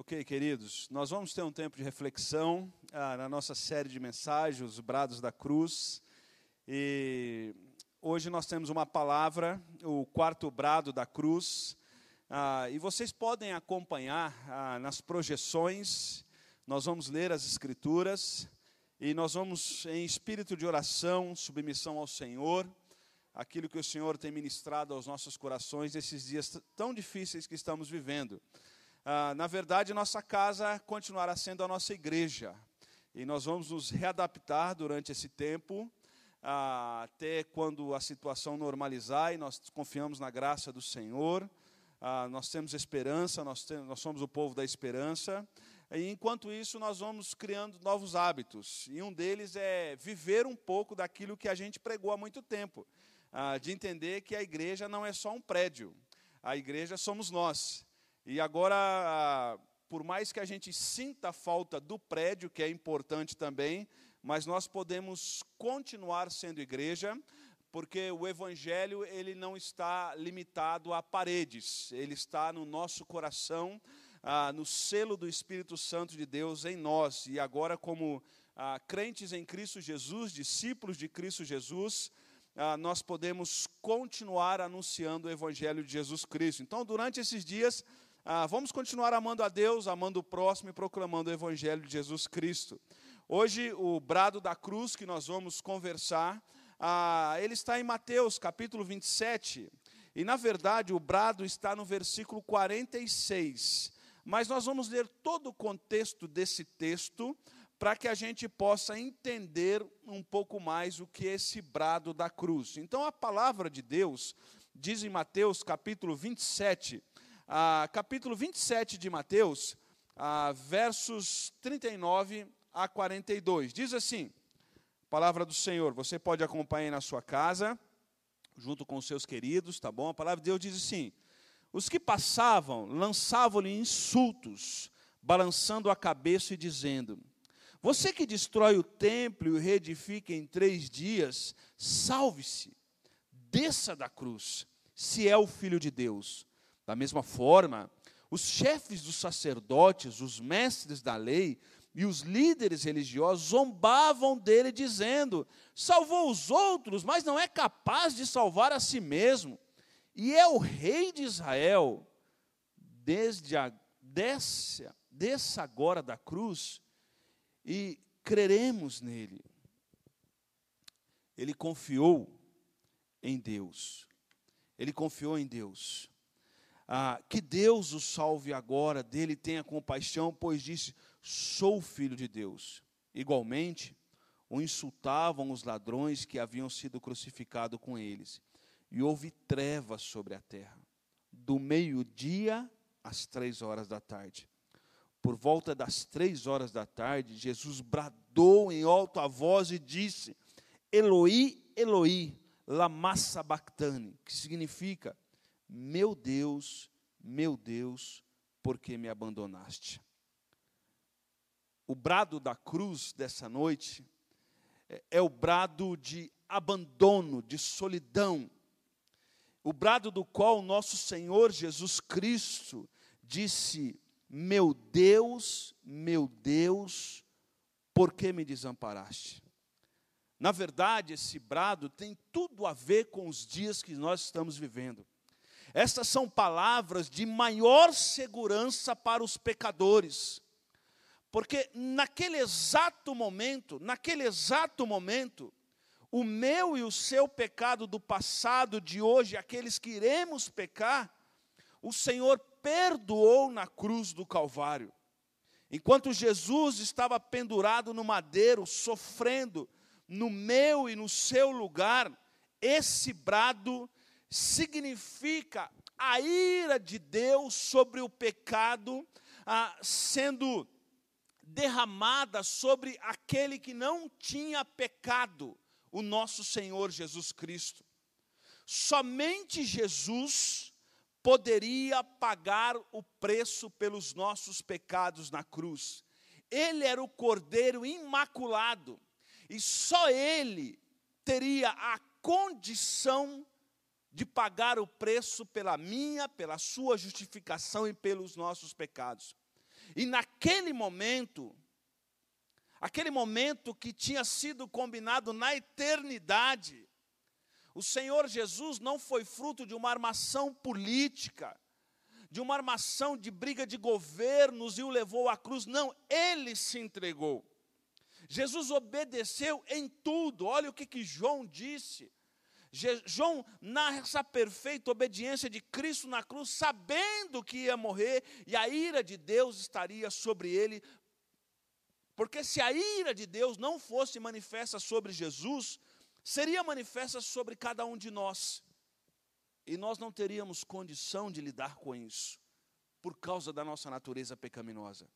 Ok, queridos, nós vamos ter um tempo de reflexão ah, na nossa série de mensagens, Os Brados da Cruz. E hoje nós temos uma palavra, o quarto brado da cruz. Ah, e vocês podem acompanhar ah, nas projeções, nós vamos ler as Escrituras e nós vamos, em espírito de oração, submissão ao Senhor, aquilo que o Senhor tem ministrado aos nossos corações nesses dias tão difíceis que estamos vivendo. Ah, na verdade, nossa casa continuará sendo a nossa igreja. E nós vamos nos readaptar durante esse tempo, ah, até quando a situação normalizar, e nós confiamos na graça do Senhor. Ah, nós temos esperança, nós, temos, nós somos o povo da esperança. E enquanto isso, nós vamos criando novos hábitos. E um deles é viver um pouco daquilo que a gente pregou há muito tempo, ah, de entender que a igreja não é só um prédio, a igreja somos nós. E agora, por mais que a gente sinta a falta do prédio, que é importante também, mas nós podemos continuar sendo igreja, porque o evangelho ele não está limitado a paredes, ele está no nosso coração, ah, no selo do Espírito Santo de Deus em nós. E agora, como ah, crentes em Cristo Jesus, discípulos de Cristo Jesus, ah, nós podemos continuar anunciando o evangelho de Jesus Cristo. Então, durante esses dias, ah, vamos continuar amando a Deus, amando o próximo e proclamando o Evangelho de Jesus Cristo. Hoje, o brado da cruz que nós vamos conversar, ah, ele está em Mateus capítulo 27. E, na verdade, o brado está no versículo 46. Mas nós vamos ler todo o contexto desse texto para que a gente possa entender um pouco mais o que é esse brado da cruz. Então, a palavra de Deus diz em Mateus capítulo 27, ah, capítulo 27 de Mateus, ah, versos 39 a 42. Diz assim: Palavra do Senhor, você pode acompanhar na sua casa, junto com os seus queridos, tá bom? A palavra de Deus diz assim: Os que passavam lançavam-lhe insultos, balançando a cabeça e dizendo: Você que destrói o templo e o reedifica em três dias, salve-se, desça da cruz, se é o filho de Deus. Da mesma forma, os chefes dos sacerdotes, os mestres da lei e os líderes religiosos zombavam dele, dizendo: salvou os outros, mas não é capaz de salvar a si mesmo. E é o rei de Israel, desde a, desça, desça agora da cruz e creremos nele. Ele confiou em Deus. Ele confiou em Deus. Ah, que Deus o salve agora, dele tenha compaixão, pois disse: Sou filho de Deus. Igualmente, o insultavam os ladrões que haviam sido crucificados com eles. E houve trevas sobre a terra, do meio-dia às três horas da tarde. Por volta das três horas da tarde, Jesus bradou em alta voz e disse: Eloi, Eloi, lama sabachthani, que significa: meu Deus, meu Deus, por que me abandonaste? O brado da cruz dessa noite é, é o brado de abandono, de solidão. O brado do qual o nosso Senhor Jesus Cristo disse: Meu Deus, meu Deus, por que me desamparaste? Na verdade, esse brado tem tudo a ver com os dias que nós estamos vivendo. Estas são palavras de maior segurança para os pecadores. Porque naquele exato momento, naquele exato momento, o meu e o seu pecado do passado, de hoje, aqueles que iremos pecar, o Senhor perdoou na cruz do Calvário. Enquanto Jesus estava pendurado no madeiro, sofrendo no meu e no seu lugar, esse brado significa a ira de Deus sobre o pecado ah, sendo derramada sobre aquele que não tinha pecado, o nosso Senhor Jesus Cristo. Somente Jesus poderia pagar o preço pelos nossos pecados na cruz. Ele era o cordeiro imaculado e só ele teria a condição de pagar o preço pela minha, pela sua justificação e pelos nossos pecados. E naquele momento, aquele momento que tinha sido combinado na eternidade, o Senhor Jesus não foi fruto de uma armação política, de uma armação de briga de governos e o levou à cruz. Não, ele se entregou. Jesus obedeceu em tudo. Olha o que, que João disse. João narra essa perfeita obediência de Cristo na cruz, sabendo que ia morrer e a ira de Deus estaria sobre ele. Porque se a ira de Deus não fosse manifesta sobre Jesus, seria manifesta sobre cada um de nós. E nós não teríamos condição de lidar com isso, por causa da nossa natureza pecaminosa.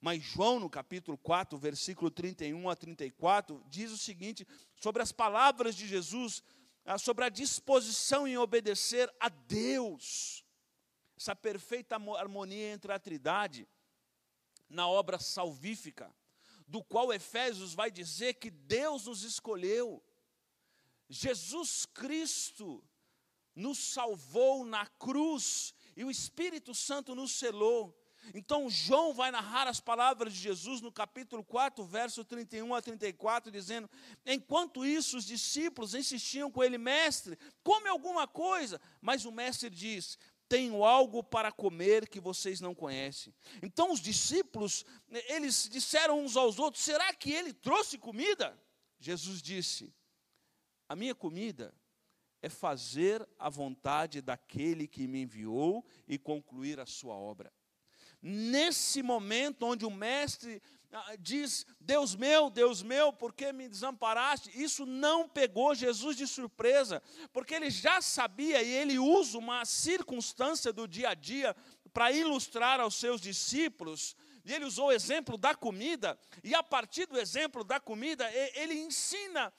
Mas João, no capítulo 4, versículo 31 a 34, diz o seguinte sobre as palavras de Jesus, sobre a disposição em obedecer a Deus, essa perfeita harmonia entre a Trindade na obra salvífica, do qual Efésios vai dizer que Deus nos escolheu. Jesus Cristo nos salvou na cruz e o Espírito Santo nos selou. Então, João vai narrar as palavras de Jesus no capítulo 4, verso 31 a 34, dizendo: Enquanto isso, os discípulos insistiam com ele, mestre, come alguma coisa. Mas o mestre diz: Tenho algo para comer que vocês não conhecem. Então, os discípulos, eles disseram uns aos outros: Será que ele trouxe comida? Jesus disse: A minha comida é fazer a vontade daquele que me enviou e concluir a sua obra. Nesse momento onde o mestre ah, diz: Deus meu, Deus meu, por que me desamparaste? Isso não pegou Jesus de surpresa, porque ele já sabia e ele usa uma circunstância do dia a dia para ilustrar aos seus discípulos. E ele usou o exemplo da comida, e a partir do exemplo da comida, ele ensina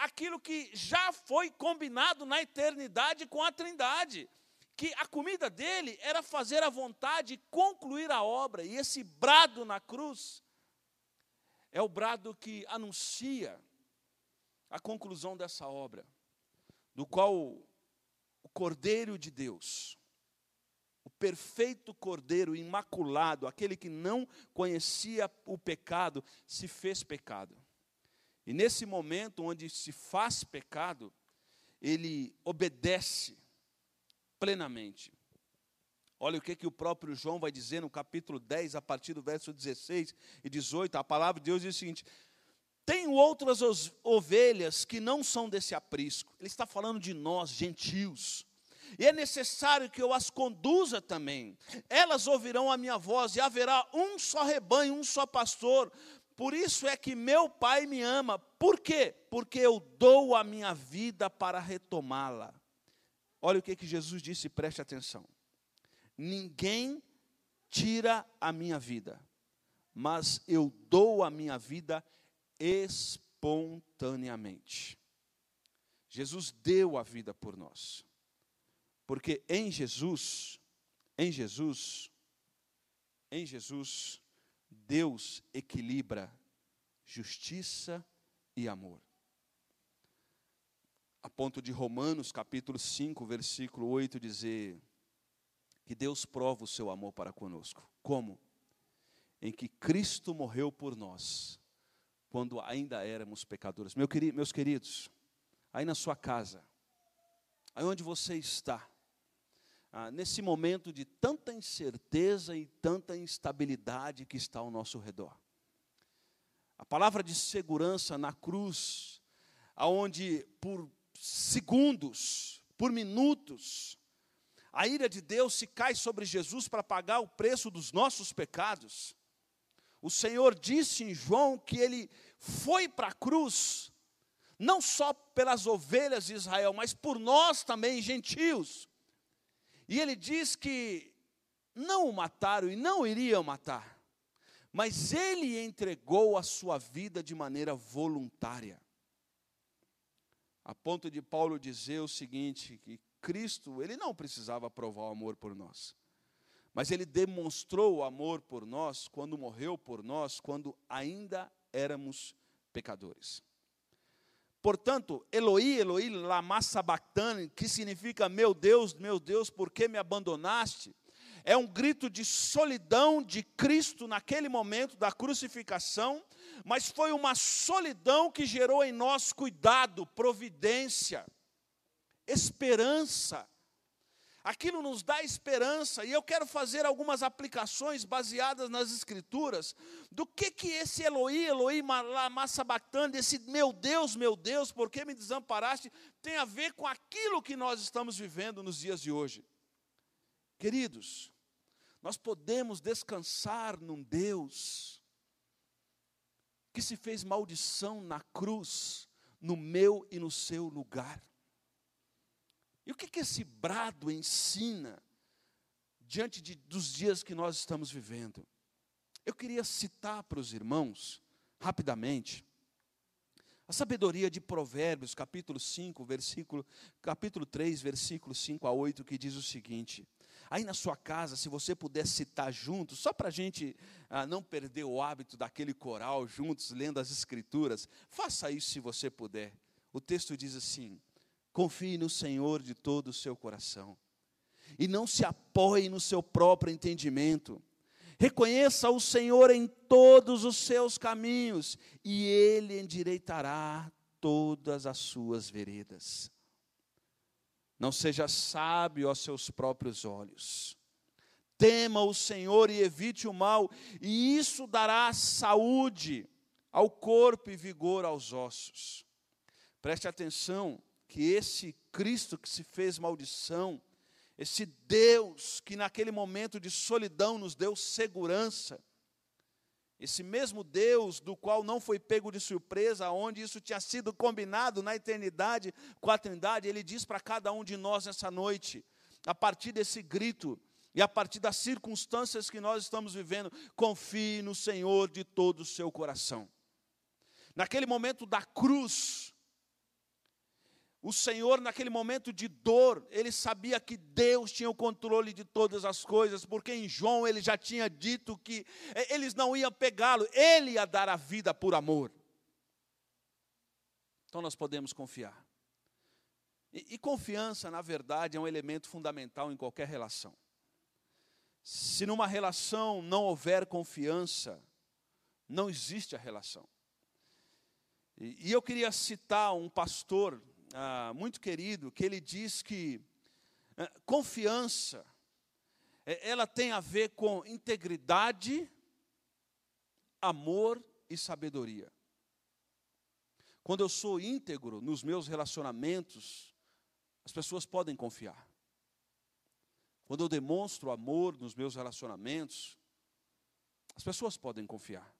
aquilo que já foi combinado na eternidade com a Trindade. Que a comida dele era fazer a vontade e concluir a obra, e esse brado na cruz é o brado que anuncia a conclusão dessa obra, do qual o Cordeiro de Deus, o perfeito Cordeiro imaculado, aquele que não conhecia o pecado, se fez pecado. E nesse momento onde se faz pecado, ele obedece plenamente. Olha o que, que o próprio João vai dizer no capítulo 10, a partir do verso 16 e 18. A palavra de Deus diz o seguinte: Tenho outras ovelhas que não são desse aprisco. Ele está falando de nós, gentios. E é necessário que eu as conduza também. Elas ouvirão a minha voz, e haverá um só rebanho, um só pastor. Por isso é que meu Pai me ama. Por quê? Porque eu dou a minha vida para retomá-la. Olha o que, que Jesus disse, preste atenção. Ninguém tira a minha vida, mas eu dou a minha vida espontaneamente. Jesus deu a vida por nós. Porque em Jesus, em Jesus, em Jesus, Deus equilibra justiça e amor. A ponto de Romanos capítulo 5, versículo 8 dizer que Deus prova o seu amor para conosco. Como? Em que Cristo morreu por nós, quando ainda éramos pecadores. Meu querido, meus queridos, aí na sua casa, aí onde você está, ah, nesse momento de tanta incerteza e tanta instabilidade que está ao nosso redor. A palavra de segurança na cruz, aonde por segundos, por minutos, a ira de Deus se cai sobre Jesus para pagar o preço dos nossos pecados. O Senhor disse em João que ele foi para a cruz, não só pelas ovelhas de Israel, mas por nós também, gentios. E ele diz que não o mataram e não iriam matar, mas ele entregou a sua vida de maneira voluntária. A ponto de Paulo dizer o seguinte, que Cristo, ele não precisava provar o amor por nós. Mas ele demonstrou o amor por nós quando morreu por nós, quando ainda éramos pecadores. Portanto, Eloí, Eloí, lama sabachthani, que significa meu Deus, meu Deus, por que me abandonaste? É um grito de solidão de Cristo naquele momento da crucificação, mas foi uma solidão que gerou em nós cuidado, providência, esperança. Aquilo nos dá esperança, e eu quero fazer algumas aplicações baseadas nas Escrituras, do que que esse Eloí, Eloí Massabatanda, esse meu Deus, meu Deus, por que me desamparaste, tem a ver com aquilo que nós estamos vivendo nos dias de hoje. Queridos, nós podemos descansar num Deus que se fez maldição na cruz, no meu e no seu lugar. E o que, que esse brado ensina diante de, dos dias que nós estamos vivendo? Eu queria citar para os irmãos, rapidamente, a sabedoria de Provérbios, capítulo 5, versículo, capítulo 3, versículo 5 a 8, que diz o seguinte: Aí na sua casa, se você puder citar juntos, só para a gente ah, não perder o hábito daquele coral juntos, lendo as escrituras, faça isso se você puder. O texto diz assim: Confie no Senhor de todo o seu coração. E não se apoie no seu próprio entendimento. Reconheça o Senhor em todos os seus caminhos, e Ele endireitará todas as suas veredas. Não seja sábio aos seus próprios olhos. Tema o Senhor e evite o mal, e isso dará saúde ao corpo e vigor aos ossos. Preste atenção que esse Cristo que se fez maldição, esse Deus que naquele momento de solidão nos deu segurança, esse mesmo Deus do qual não foi pego de surpresa, onde isso tinha sido combinado na eternidade com a Trindade, ele diz para cada um de nós nessa noite, a partir desse grito e a partir das circunstâncias que nós estamos vivendo, confie no Senhor de todo o seu coração. Naquele momento da cruz, o Senhor, naquele momento de dor, ele sabia que Deus tinha o controle de todas as coisas, porque em João ele já tinha dito que é, eles não iam pegá-lo, ele ia dar a vida por amor. Então nós podemos confiar. E, e confiança, na verdade, é um elemento fundamental em qualquer relação. Se numa relação não houver confiança, não existe a relação. E, e eu queria citar um pastor ah, muito querido, que ele diz que ah, confiança, é, ela tem a ver com integridade, amor e sabedoria. Quando eu sou íntegro nos meus relacionamentos, as pessoas podem confiar. Quando eu demonstro amor nos meus relacionamentos, as pessoas podem confiar.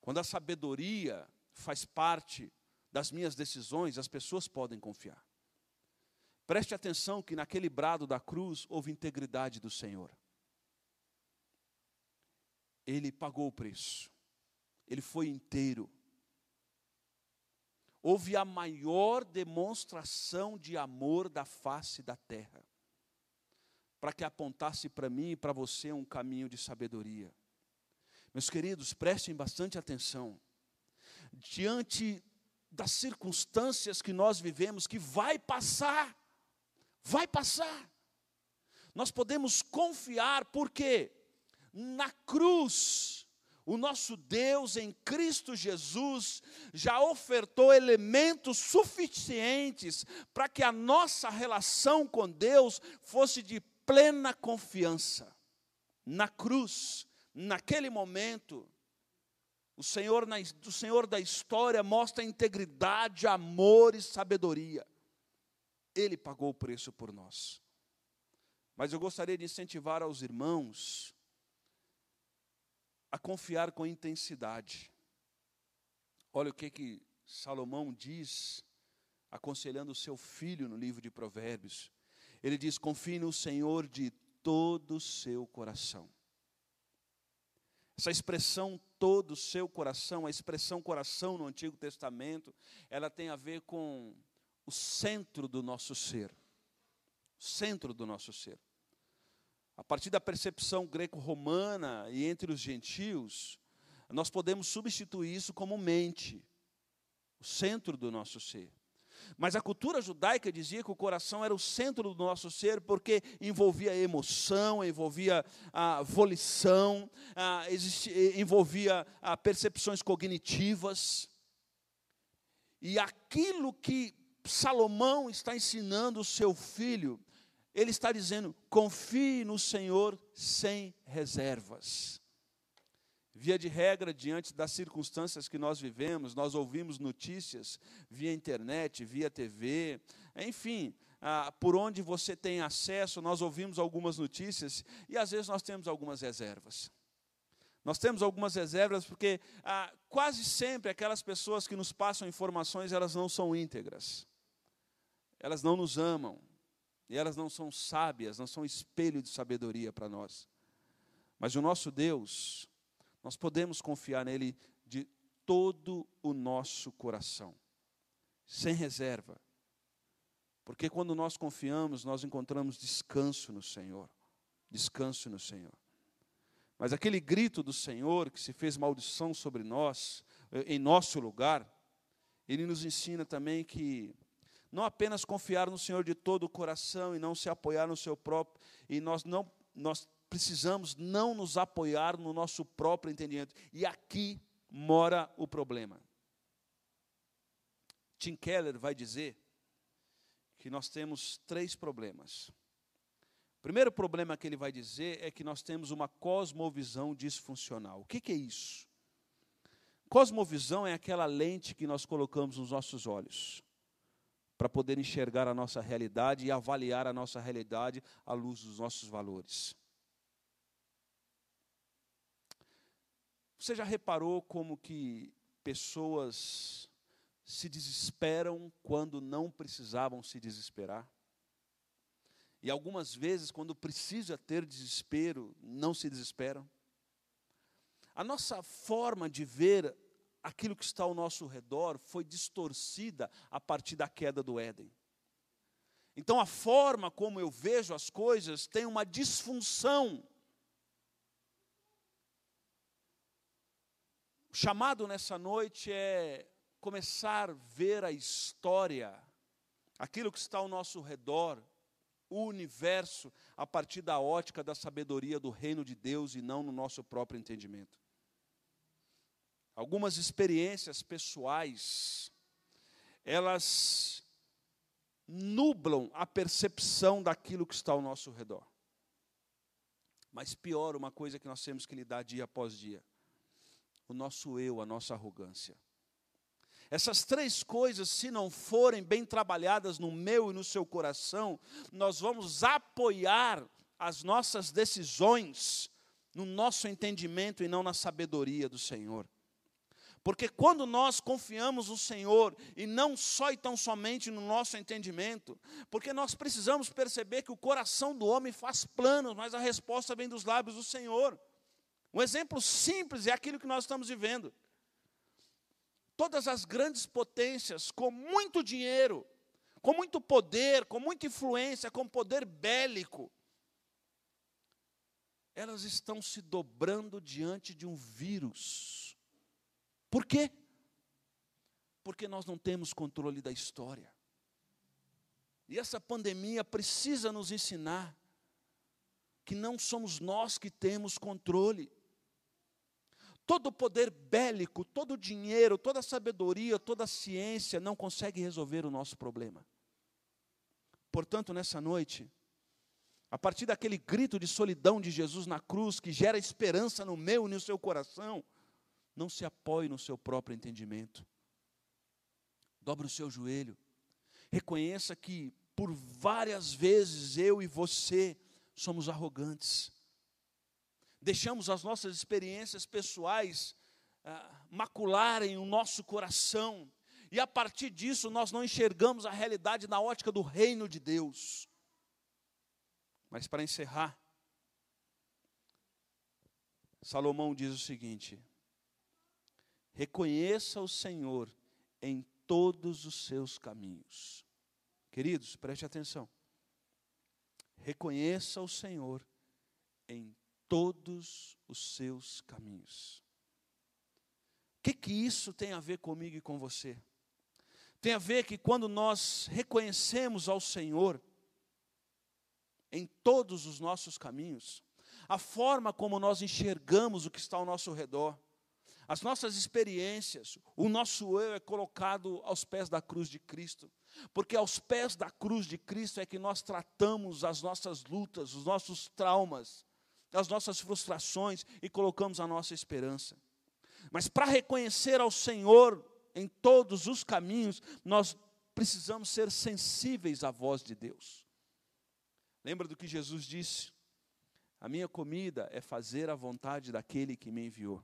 Quando a sabedoria faz parte das minhas decisões, as pessoas podem confiar. Preste atenção que naquele brado da cruz houve integridade do Senhor. Ele pagou o preço. Ele foi inteiro. Houve a maior demonstração de amor da face da terra, para que apontasse para mim e para você um caminho de sabedoria. Meus queridos, prestem bastante atenção. Diante das circunstâncias que nós vivemos, que vai passar, vai passar. Nós podemos confiar, porque na cruz, o nosso Deus em Cristo Jesus já ofertou elementos suficientes para que a nossa relação com Deus fosse de plena confiança. Na cruz, naquele momento, o Senhor, na, o Senhor da história mostra integridade, amor e sabedoria. Ele pagou o preço por nós. Mas eu gostaria de incentivar aos irmãos a confiar com intensidade. Olha o que, que Salomão diz, aconselhando o seu filho no livro de Provérbios. Ele diz: confie no Senhor de todo o seu coração. Essa expressão todo o seu coração, a expressão coração no Antigo Testamento, ela tem a ver com o centro do nosso ser. Centro do nosso ser. A partir da percepção greco-romana e entre os gentios, nós podemos substituir isso como mente, o centro do nosso ser. Mas a cultura judaica dizia que o coração era o centro do nosso ser, porque envolvia emoção, envolvia a volição, envolvia a percepções cognitivas. E aquilo que Salomão está ensinando o seu filho, ele está dizendo: confie no Senhor sem reservas. Via de regra, diante das circunstâncias que nós vivemos, nós ouvimos notícias via internet, via TV, enfim, ah, por onde você tem acesso, nós ouvimos algumas notícias e às vezes nós temos algumas reservas. Nós temos algumas reservas porque ah, quase sempre aquelas pessoas que nos passam informações, elas não são íntegras, elas não nos amam, e elas não são sábias, não são espelho de sabedoria para nós. Mas o nosso Deus, nós podemos confiar nele de todo o nosso coração, sem reserva. Porque quando nós confiamos, nós encontramos descanso no Senhor. Descanso no Senhor. Mas aquele grito do Senhor que se fez maldição sobre nós, em nosso lugar, ele nos ensina também que não apenas confiar no Senhor de todo o coração e não se apoiar no seu próprio, e nós não nós precisamos não nos apoiar no nosso próprio entendimento. E aqui mora o problema. Tim Keller vai dizer que nós temos três problemas. O primeiro problema que ele vai dizer é que nós temos uma cosmovisão disfuncional. O que, que é isso? Cosmovisão é aquela lente que nós colocamos nos nossos olhos para poder enxergar a nossa realidade e avaliar a nossa realidade à luz dos nossos valores. Você já reparou como que pessoas se desesperam quando não precisavam se desesperar? E algumas vezes, quando precisa ter desespero, não se desesperam? A nossa forma de ver aquilo que está ao nosso redor foi distorcida a partir da queda do Éden. Então, a forma como eu vejo as coisas tem uma disfunção O chamado nessa noite é começar a ver a história, aquilo que está ao nosso redor, o universo, a partir da ótica da sabedoria do reino de Deus e não no nosso próprio entendimento. Algumas experiências pessoais, elas nublam a percepção daquilo que está ao nosso redor. Mas pior, uma coisa que nós temos que lidar dia após dia o nosso eu, a nossa arrogância. Essas três coisas, se não forem bem trabalhadas no meu e no seu coração, nós vamos apoiar as nossas decisões no nosso entendimento e não na sabedoria do Senhor. Porque quando nós confiamos no Senhor, e não só e tão somente no nosso entendimento, porque nós precisamos perceber que o coração do homem faz planos, mas a resposta vem dos lábios do Senhor. Um exemplo simples é aquilo que nós estamos vivendo. Todas as grandes potências com muito dinheiro, com muito poder, com muita influência, com poder bélico, elas estão se dobrando diante de um vírus. Por quê? Porque nós não temos controle da história. E essa pandemia precisa nos ensinar que não somos nós que temos controle todo o poder bélico, todo o dinheiro, toda a sabedoria, toda a ciência não consegue resolver o nosso problema. Portanto, nessa noite, a partir daquele grito de solidão de Jesus na cruz, que gera esperança no meu e no seu coração, não se apoie no seu próprio entendimento. Dobre o seu joelho. Reconheça que por várias vezes eu e você somos arrogantes deixamos as nossas experiências pessoais ah, macularem o nosso coração, e a partir disso nós não enxergamos a realidade na ótica do reino de Deus. Mas para encerrar, Salomão diz o seguinte: reconheça o Senhor em todos os seus caminhos. Queridos, preste atenção. Reconheça o Senhor em todos os seus caminhos. O que, que isso tem a ver comigo e com você? Tem a ver que quando nós reconhecemos ao Senhor em todos os nossos caminhos, a forma como nós enxergamos o que está ao nosso redor, as nossas experiências, o nosso eu é colocado aos pés da cruz de Cristo. Porque aos pés da cruz de Cristo é que nós tratamos as nossas lutas, os nossos traumas, as nossas frustrações e colocamos a nossa esperança. Mas para reconhecer ao Senhor em todos os caminhos, nós precisamos ser sensíveis à voz de Deus. Lembra do que Jesus disse? A minha comida é fazer a vontade daquele que me enviou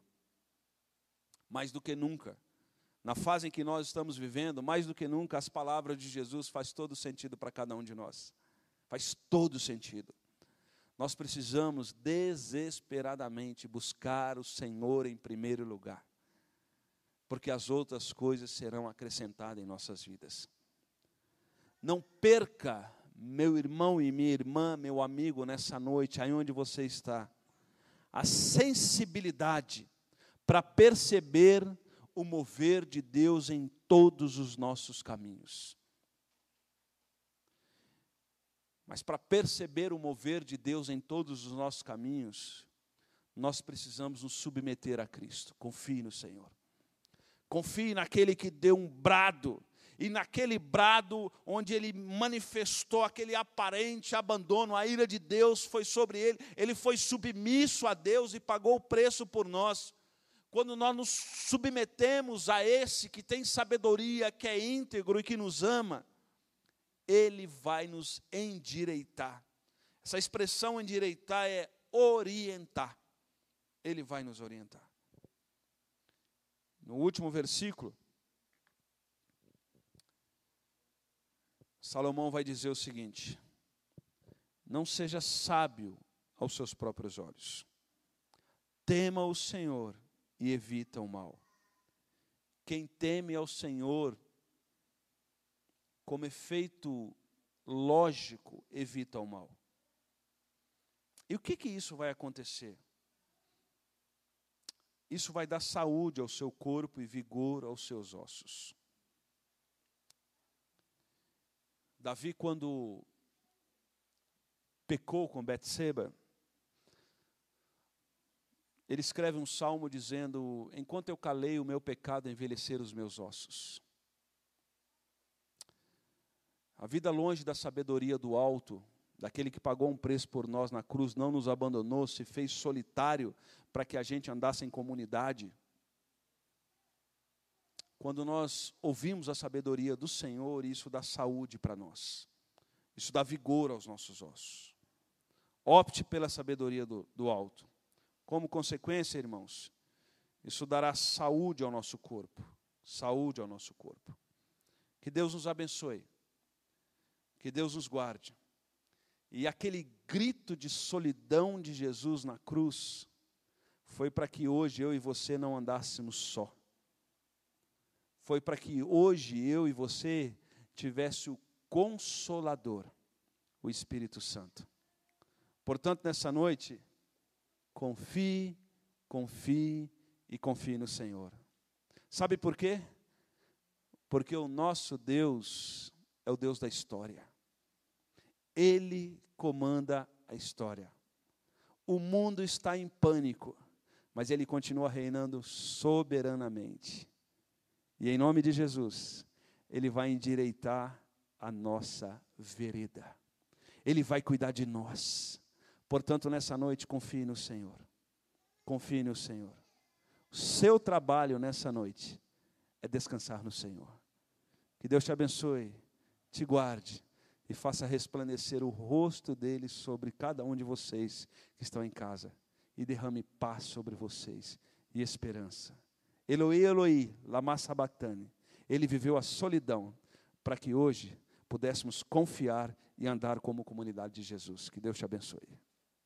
mais do que nunca. Na fase em que nós estamos vivendo, mais do que nunca, as palavras de Jesus faz todo sentido para cada um de nós. Faz todo sentido. Nós precisamos desesperadamente buscar o Senhor em primeiro lugar, porque as outras coisas serão acrescentadas em nossas vidas. Não perca, meu irmão e minha irmã, meu amigo, nessa noite, aí onde você está, a sensibilidade para perceber o mover de Deus em todos os nossos caminhos. Mas para perceber o mover de Deus em todos os nossos caminhos, nós precisamos nos submeter a Cristo. Confie no Senhor. Confie naquele que deu um brado, e naquele brado onde ele manifestou aquele aparente abandono, a ira de Deus foi sobre ele, ele foi submisso a Deus e pagou o preço por nós quando nós nos submetemos a esse que tem sabedoria, que é íntegro e que nos ama, ele vai nos endireitar. Essa expressão endireitar é orientar. Ele vai nos orientar. No último versículo, Salomão vai dizer o seguinte: Não seja sábio aos seus próprios olhos, tema o Senhor e evita o mal. Quem teme ao Senhor, como efeito lógico, evita o mal. E o que que isso vai acontecer? Isso vai dar saúde ao seu corpo e vigor aos seus ossos. Davi, quando pecou com Betseba, ele escreve um salmo dizendo: Enquanto eu calei o meu pecado, envelhecer os meus ossos. A vida longe da sabedoria do alto, daquele que pagou um preço por nós na cruz, não nos abandonou, se fez solitário para que a gente andasse em comunidade. Quando nós ouvimos a sabedoria do Senhor, isso dá saúde para nós, isso dá vigor aos nossos ossos. Opte pela sabedoria do, do alto. Como consequência, irmãos, isso dará saúde ao nosso corpo. Saúde ao nosso corpo. Que Deus nos abençoe. Que Deus nos guarde. E aquele grito de solidão de Jesus na cruz foi para que hoje eu e você não andássemos só. Foi para que hoje eu e você tivesse o consolador, o Espírito Santo. Portanto, nessa noite, Confie, confie e confie no Senhor. Sabe por quê? Porque o nosso Deus é o Deus da história. Ele comanda a história. O mundo está em pânico, mas ele continua reinando soberanamente. E em nome de Jesus, ele vai endireitar a nossa vereda. Ele vai cuidar de nós. Portanto, nessa noite, confie no Senhor. Confie no Senhor. O seu trabalho nessa noite é descansar no Senhor. Que Deus te abençoe, te guarde e faça resplandecer o rosto dele sobre cada um de vocês que estão em casa e derrame paz sobre vocês e esperança. Eloi, Eloi, lama sabachthani. Ele viveu a solidão para que hoje pudéssemos confiar e andar como comunidade de Jesus. Que Deus te abençoe.